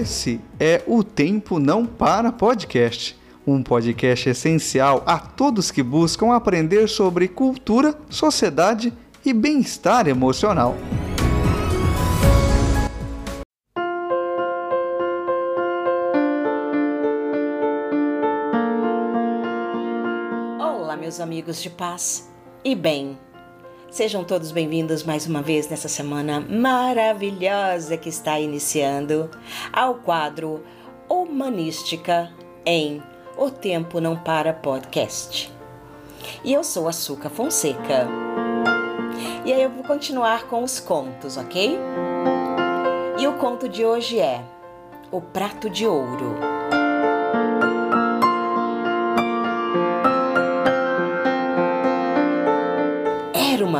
Esse é o Tempo Não Para Podcast, um podcast essencial a todos que buscam aprender sobre cultura, sociedade e bem-estar emocional. Olá, meus amigos de paz e bem. Sejam todos bem-vindos mais uma vez nessa semana maravilhosa que está iniciando ao quadro Humanística em O Tempo Não Para Podcast. E eu sou a Suca Fonseca. E aí eu vou continuar com os contos, ok? E o conto de hoje é O Prato de Ouro.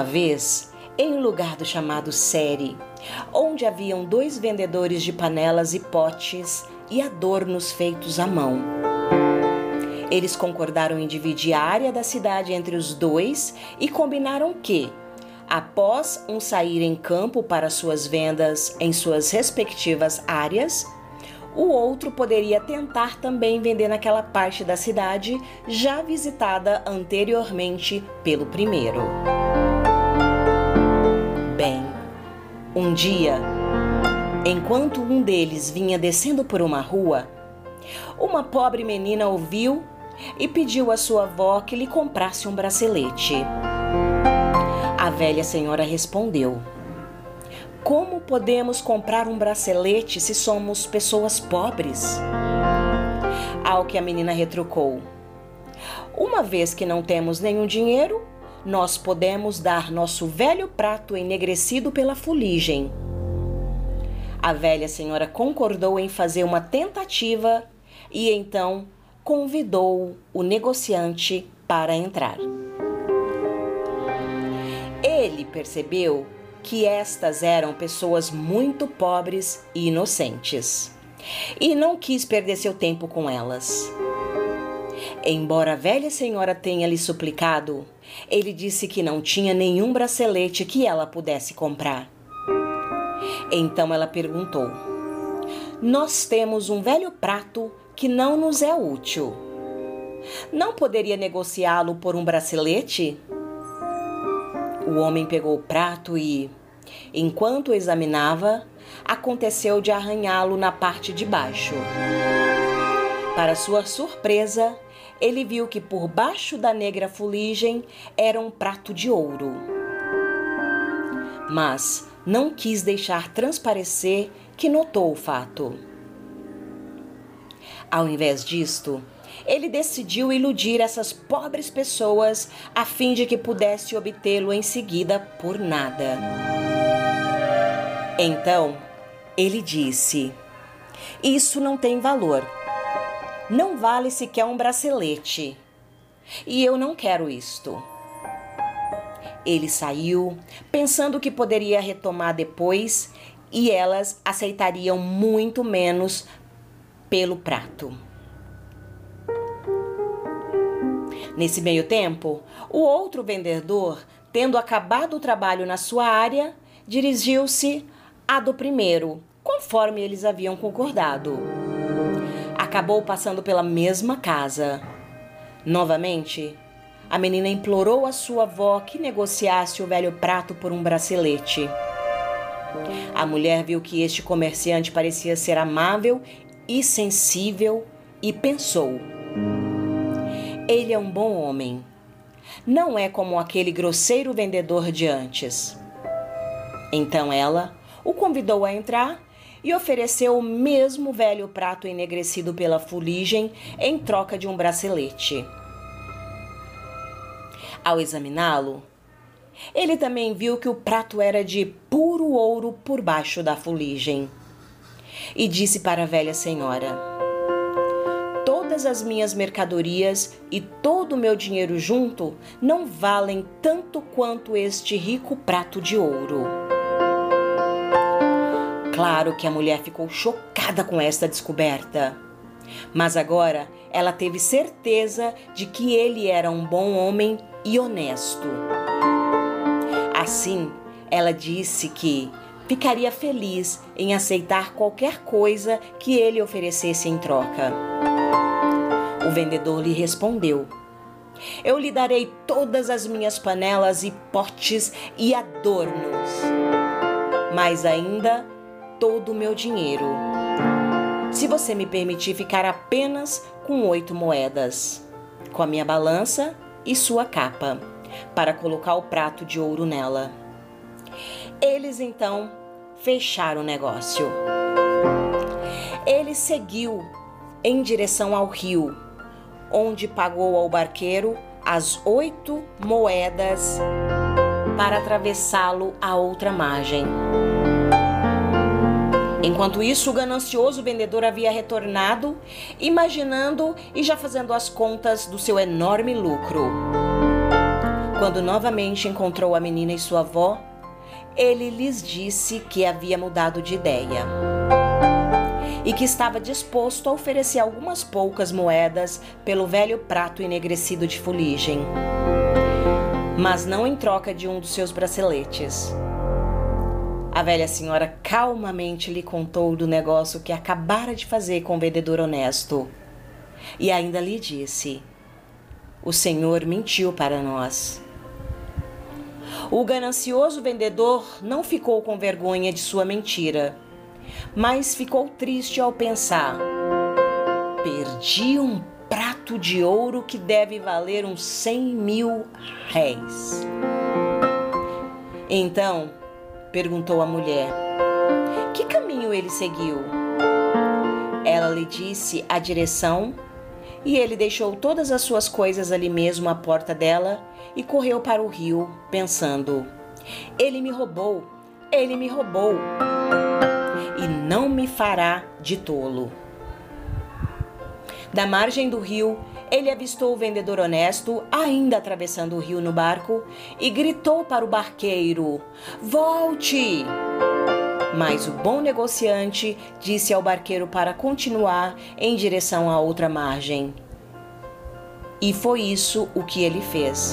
Uma vez, em um lugar do chamado Série, onde haviam dois vendedores de panelas e potes e adornos feitos à mão. Eles concordaram em dividir a área da cidade entre os dois e combinaram que, após um sair em campo para suas vendas em suas respectivas áreas, o outro poderia tentar também vender naquela parte da cidade já visitada anteriormente pelo primeiro. Um dia, enquanto um deles vinha descendo por uma rua, uma pobre menina ouviu e pediu à sua avó que lhe comprasse um bracelete. A velha senhora respondeu: Como podemos comprar um bracelete se somos pessoas pobres? Ao que a menina retrucou: Uma vez que não temos nenhum dinheiro, nós podemos dar nosso velho prato enegrecido pela fuligem. A velha senhora concordou em fazer uma tentativa e então convidou o negociante para entrar. Ele percebeu que estas eram pessoas muito pobres e inocentes e não quis perder seu tempo com elas. Embora a velha senhora tenha lhe suplicado, ele disse que não tinha nenhum bracelete que ela pudesse comprar. Então ela perguntou: Nós temos um velho prato que não nos é útil. Não poderia negociá-lo por um bracelete? O homem pegou o prato e, enquanto examinava, aconteceu de arranhá-lo na parte de baixo. Para sua surpresa, ele viu que por baixo da negra fuligem era um prato de ouro. Mas não quis deixar transparecer que notou o fato. Ao invés disto, ele decidiu iludir essas pobres pessoas a fim de que pudesse obtê-lo em seguida por nada. Então, ele disse: Isso não tem valor. Não vale sequer um bracelete. E eu não quero isto. Ele saiu, pensando que poderia retomar depois e elas aceitariam muito menos pelo prato. Nesse meio tempo, o outro vendedor, tendo acabado o trabalho na sua área, dirigiu-se à do primeiro, conforme eles haviam concordado. Acabou passando pela mesma casa. Novamente, a menina implorou à sua avó que negociasse o velho prato por um bracelete. A mulher viu que este comerciante parecia ser amável e sensível e pensou: Ele é um bom homem. Não é como aquele grosseiro vendedor de antes. Então ela o convidou a entrar e ofereceu o mesmo velho prato enegrecido pela fuligem em troca de um bracelete. Ao examiná-lo, ele também viu que o prato era de puro ouro por baixo da fuligem. E disse para a velha senhora: Todas as minhas mercadorias e todo o meu dinheiro junto não valem tanto quanto este rico prato de ouro. Claro que a mulher ficou chocada com esta descoberta. Mas agora ela teve certeza de que ele era um bom homem e honesto. Assim, ela disse que, ficaria feliz em aceitar qualquer coisa que ele oferecesse em troca. O vendedor lhe respondeu: Eu lhe darei todas as minhas panelas e potes e adornos, mas ainda todo o meu dinheiro, se você me permitir ficar apenas com oito moedas, com a minha balança e sua capa, para colocar o prato de ouro nela. Eles então fecharam o negócio. Ele seguiu em direção ao rio, onde pagou ao barqueiro as oito moedas para atravessá-lo à outra margem. Enquanto isso, o ganancioso vendedor havia retornado, imaginando e já fazendo as contas do seu enorme lucro. Quando novamente encontrou a menina e sua avó, ele lhes disse que havia mudado de ideia e que estava disposto a oferecer algumas poucas moedas pelo velho prato enegrecido de fuligem, mas não em troca de um dos seus braceletes. A velha senhora calmamente lhe contou do negócio que acabara de fazer com o vendedor honesto e ainda lhe disse: O senhor mentiu para nós. O ganancioso vendedor não ficou com vergonha de sua mentira, mas ficou triste ao pensar: perdi um prato de ouro que deve valer uns cem mil réis. Então, perguntou a mulher, que caminho ele seguiu? Ela lhe disse a direção e ele deixou todas as suas coisas ali mesmo à porta dela e correu para o rio, pensando: Ele me roubou, ele me roubou, e não me fará de tolo. Da margem do rio, ele avistou o vendedor honesto, ainda atravessando o rio no barco, e gritou para o barqueiro: Volte! Mas o bom negociante disse ao barqueiro para continuar em direção à outra margem. E foi isso o que ele fez.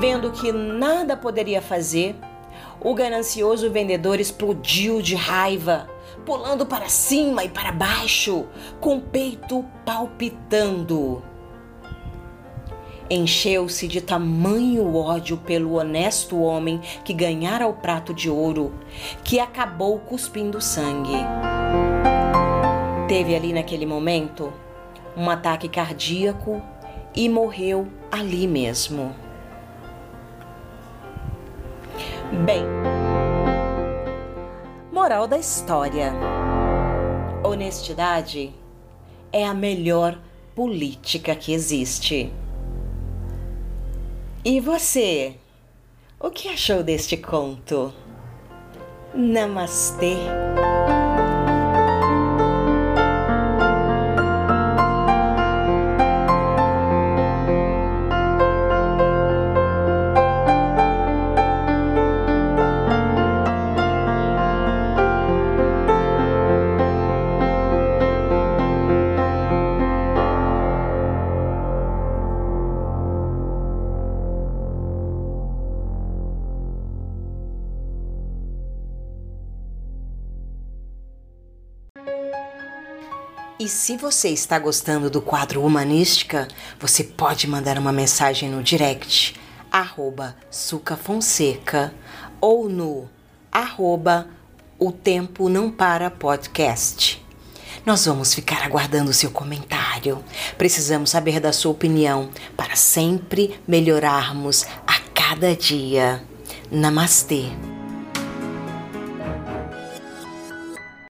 Vendo que nada poderia fazer, o ganancioso vendedor explodiu de raiva, pulando para cima e para baixo, com o peito palpitando. Encheu-se de tamanho ódio pelo honesto homem que ganhara o prato de ouro, que acabou cuspindo sangue. Teve ali naquele momento um ataque cardíaco e morreu ali mesmo. Bem, moral da história: honestidade é a melhor política que existe. E você? O que achou deste conto? Namastê! E se você está gostando do quadro Humanística, você pode mandar uma mensagem no direct, arroba Sucafonseca, ou no arroba O Tempo Não Para Podcast. Nós vamos ficar aguardando seu comentário. Precisamos saber da sua opinião para sempre melhorarmos a cada dia. Namastê!